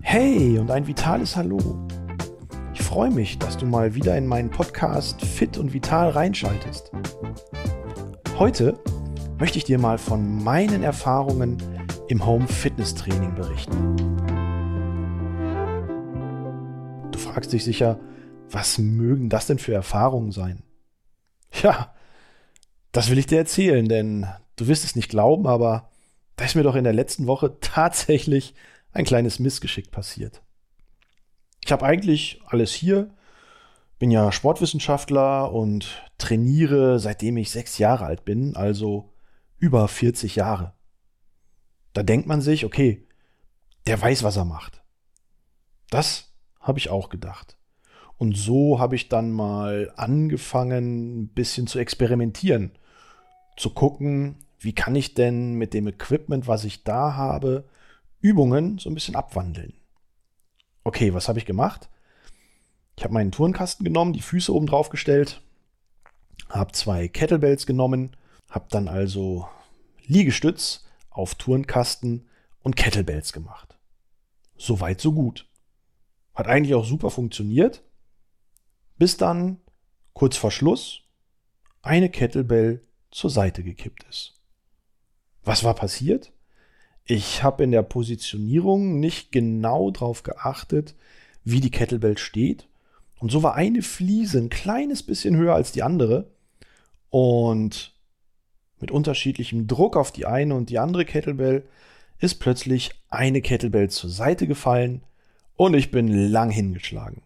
Hey und ein vitales Hallo. Ich freue mich, dass du mal wieder in meinen Podcast Fit und Vital reinschaltest. Heute möchte ich dir mal von meinen Erfahrungen im Home Fitness Training berichten. Du fragst dich sicher, was mögen das denn für Erfahrungen sein? Ja, das will ich dir erzählen, denn du wirst es nicht glauben, aber da ist mir doch in der letzten Woche tatsächlich ein kleines Missgeschick passiert. Ich habe eigentlich alles hier, bin ja Sportwissenschaftler und trainiere seitdem ich sechs Jahre alt bin, also über 40 Jahre. Da denkt man sich, okay, der weiß, was er macht. Das habe ich auch gedacht. Und so habe ich dann mal angefangen, ein bisschen zu experimentieren, zu gucken, wie kann ich denn mit dem Equipment, was ich da habe, Übungen so ein bisschen abwandeln. Okay, was habe ich gemacht? Ich habe meinen Turnkasten genommen, die Füße oben drauf gestellt, habe zwei Kettlebells genommen, habe dann also Liegestütz auf Turnkasten und Kettlebells gemacht. Soweit, so gut. Hat eigentlich auch super funktioniert, bis dann kurz vor Schluss eine Kettlebell zur Seite gekippt ist. Was war passiert? Ich habe in der Positionierung nicht genau darauf geachtet, wie die Kettlebell steht. Und so war eine Fliese ein kleines bisschen höher als die andere. Und mit unterschiedlichem Druck auf die eine und die andere Kettlebell ist plötzlich eine Kettlebell zur Seite gefallen und ich bin lang hingeschlagen.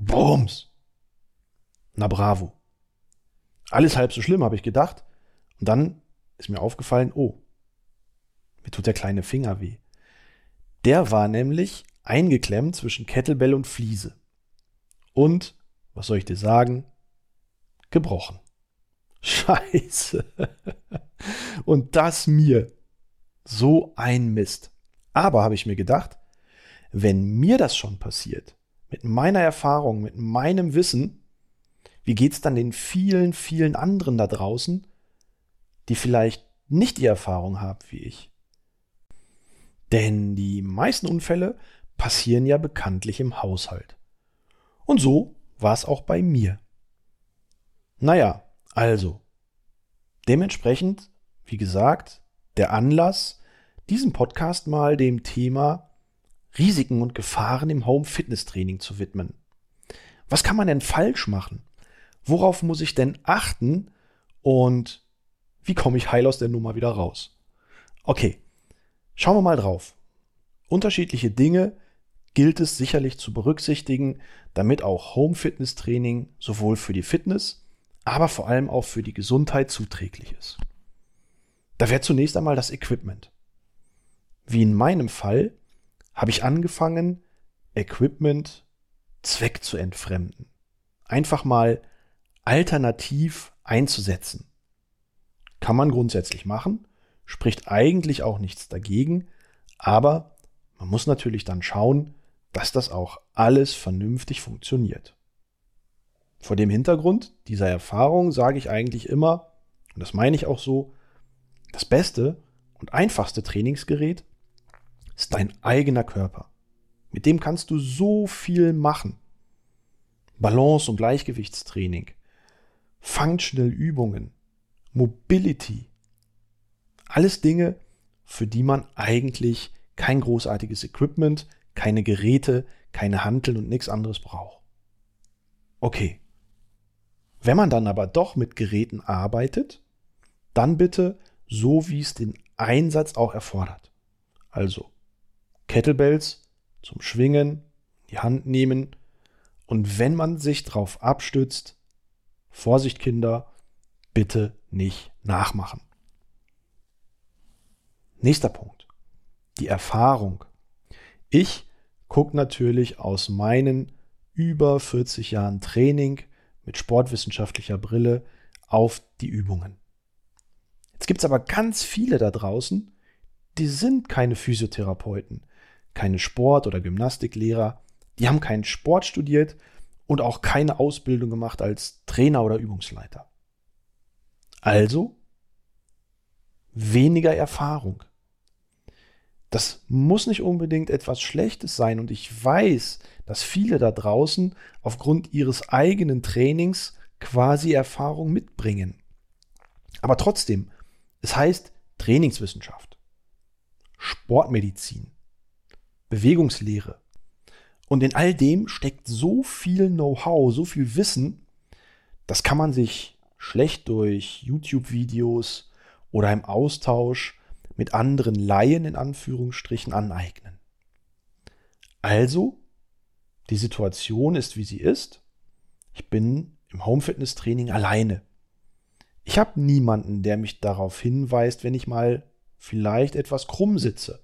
Bums! Na bravo. Alles halb so schlimm, habe ich gedacht. Und dann ist mir aufgefallen, oh, mir tut der kleine Finger weh. Der war nämlich eingeklemmt zwischen Kettlebell und Fliese. Und, was soll ich dir sagen? Gebrochen. Scheiße. Und das mir. So ein Mist. Aber habe ich mir gedacht, wenn mir das schon passiert, mit meiner Erfahrung, mit meinem Wissen, wie geht's dann den vielen, vielen anderen da draußen, die vielleicht nicht die Erfahrung haben wie ich? Denn die meisten Unfälle passieren ja bekanntlich im Haushalt. Und so war es auch bei mir. Naja, also, dementsprechend, wie gesagt, der Anlass, diesen Podcast mal dem Thema Risiken und Gefahren im Home Fitness Training zu widmen. Was kann man denn falsch machen? Worauf muss ich denn achten? Und wie komme ich heil aus der Nummer wieder raus? Okay, Schauen wir mal drauf. Unterschiedliche Dinge gilt es sicherlich zu berücksichtigen, damit auch Home Fitness Training sowohl für die Fitness, aber vor allem auch für die Gesundheit zuträglich ist. Da wäre zunächst einmal das Equipment. Wie in meinem Fall habe ich angefangen, Equipment Zweck zu entfremden. Einfach mal alternativ einzusetzen. Kann man grundsätzlich machen, spricht eigentlich auch nichts dagegen, aber man muss natürlich dann schauen, dass das auch alles vernünftig funktioniert. Vor dem Hintergrund dieser Erfahrung sage ich eigentlich immer, und das meine ich auch so, das beste und einfachste Trainingsgerät ist dein eigener Körper. Mit dem kannst du so viel machen. Balance- und Gleichgewichtstraining, Functional Übungen, Mobility, alles Dinge, für die man eigentlich kein großartiges Equipment, keine Geräte, keine Hanteln und nichts anderes braucht. Okay. Wenn man dann aber doch mit Geräten arbeitet, dann bitte so, wie es den Einsatz auch erfordert. Also Kettlebells zum Schwingen, die Hand nehmen und wenn man sich drauf abstützt, Vorsicht Kinder, bitte nicht nachmachen. Nächster Punkt. Die Erfahrung. Ich gucke natürlich aus meinen über 40 Jahren Training mit sportwissenschaftlicher Brille auf die Übungen. Jetzt gibt es aber ganz viele da draußen, die sind keine Physiotherapeuten, keine Sport- oder Gymnastiklehrer, die haben keinen Sport studiert und auch keine Ausbildung gemacht als Trainer oder Übungsleiter. Also weniger Erfahrung. Das muss nicht unbedingt etwas Schlechtes sein und ich weiß, dass viele da draußen aufgrund ihres eigenen Trainings quasi Erfahrung mitbringen. Aber trotzdem, es heißt Trainingswissenschaft, Sportmedizin, Bewegungslehre. Und in all dem steckt so viel Know-how, so viel Wissen, das kann man sich schlecht durch YouTube-Videos oder im Austausch mit anderen Laien in Anführungsstrichen aneignen. Also, die Situation ist, wie sie ist. Ich bin im Home-Fitness-Training alleine. Ich habe niemanden, der mich darauf hinweist, wenn ich mal vielleicht etwas krumm sitze.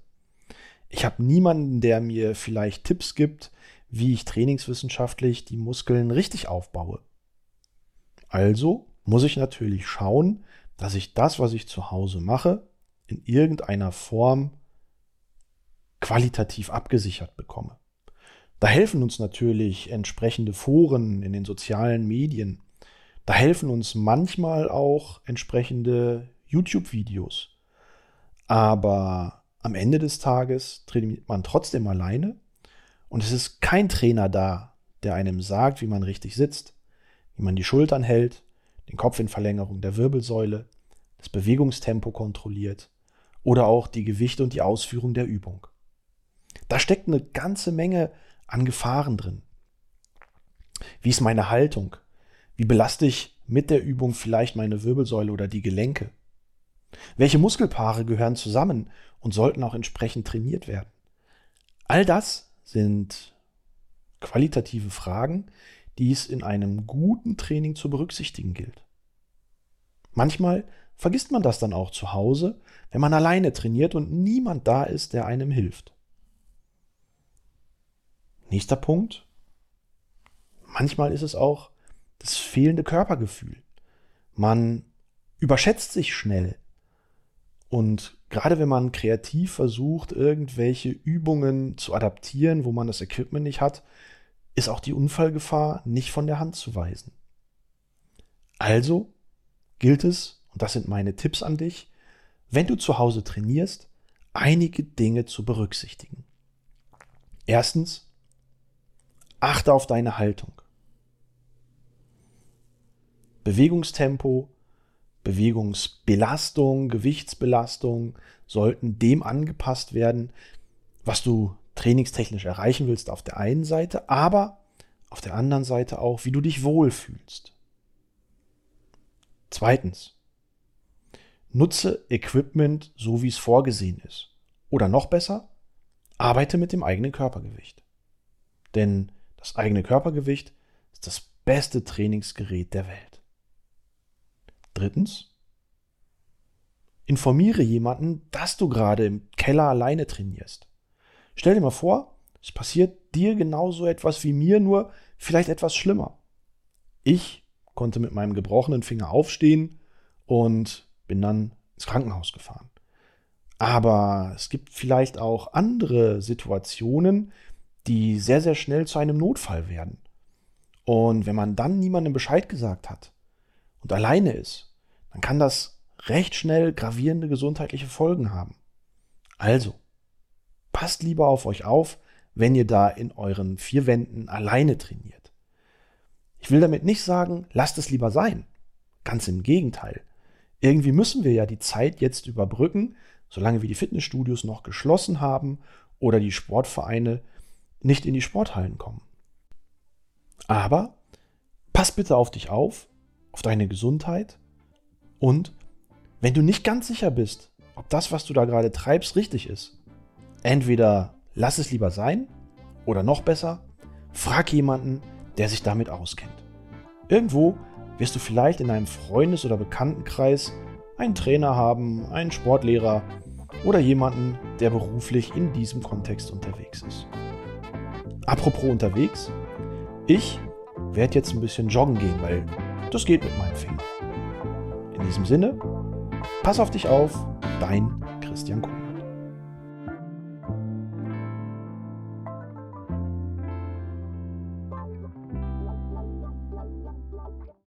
Ich habe niemanden, der mir vielleicht Tipps gibt, wie ich trainingswissenschaftlich die Muskeln richtig aufbaue. Also muss ich natürlich schauen, dass ich das, was ich zu Hause mache, in irgendeiner Form qualitativ abgesichert bekomme. Da helfen uns natürlich entsprechende Foren in den sozialen Medien. Da helfen uns manchmal auch entsprechende YouTube-Videos. Aber am Ende des Tages trainiert man trotzdem alleine und es ist kein Trainer da, der einem sagt, wie man richtig sitzt, wie man die Schultern hält, den Kopf in Verlängerung der Wirbelsäule, das Bewegungstempo kontrolliert oder auch die Gewichte und die Ausführung der Übung. Da steckt eine ganze Menge an Gefahren drin. Wie ist meine Haltung? Wie belaste ich mit der Übung vielleicht meine Wirbelsäule oder die Gelenke? Welche Muskelpaare gehören zusammen und sollten auch entsprechend trainiert werden? All das sind qualitative Fragen, die es in einem guten Training zu berücksichtigen gilt. Manchmal vergisst man das dann auch zu Hause, wenn man alleine trainiert und niemand da ist, der einem hilft. Nächster Punkt. Manchmal ist es auch das fehlende Körpergefühl. Man überschätzt sich schnell. Und gerade wenn man kreativ versucht, irgendwelche Übungen zu adaptieren, wo man das Equipment nicht hat, ist auch die Unfallgefahr nicht von der Hand zu weisen. Also gilt es, und das sind meine Tipps an dich, wenn du zu Hause trainierst, einige Dinge zu berücksichtigen. Erstens, Achte auf deine Haltung. Bewegungstempo, Bewegungsbelastung, Gewichtsbelastung sollten dem angepasst werden, was du trainingstechnisch erreichen willst auf der einen Seite, aber auf der anderen Seite auch, wie du dich wohlfühlst. Zweitens, nutze Equipment so, wie es vorgesehen ist. Oder noch besser, arbeite mit dem eigenen Körpergewicht. Denn das eigene Körpergewicht ist das beste Trainingsgerät der Welt. Drittens, informiere jemanden, dass du gerade im Keller alleine trainierst. Stell dir mal vor, es passiert dir genauso etwas wie mir, nur vielleicht etwas schlimmer. Ich konnte mit meinem gebrochenen Finger aufstehen und bin dann ins Krankenhaus gefahren. Aber es gibt vielleicht auch andere Situationen, die sehr, sehr schnell zu einem Notfall werden. Und wenn man dann niemandem Bescheid gesagt hat und alleine ist, dann kann das recht schnell gravierende gesundheitliche Folgen haben. Also, passt lieber auf euch auf, wenn ihr da in euren vier Wänden alleine trainiert. Ich will damit nicht sagen, lasst es lieber sein. Ganz im Gegenteil. Irgendwie müssen wir ja die Zeit jetzt überbrücken, solange wir die Fitnessstudios noch geschlossen haben oder die Sportvereine nicht in die Sporthallen kommen. Aber pass bitte auf dich auf, auf deine Gesundheit und wenn du nicht ganz sicher bist, ob das, was du da gerade treibst, richtig ist, entweder lass es lieber sein oder noch besser, frag jemanden, der sich damit auskennt. Irgendwo wirst du vielleicht in einem Freundes- oder Bekanntenkreis einen Trainer haben, einen Sportlehrer oder jemanden, der beruflich in diesem Kontext unterwegs ist. Apropos unterwegs, ich werde jetzt ein bisschen joggen gehen, weil das geht mit meinem Finger. In diesem Sinne, pass auf dich auf, dein Christian Kuhn.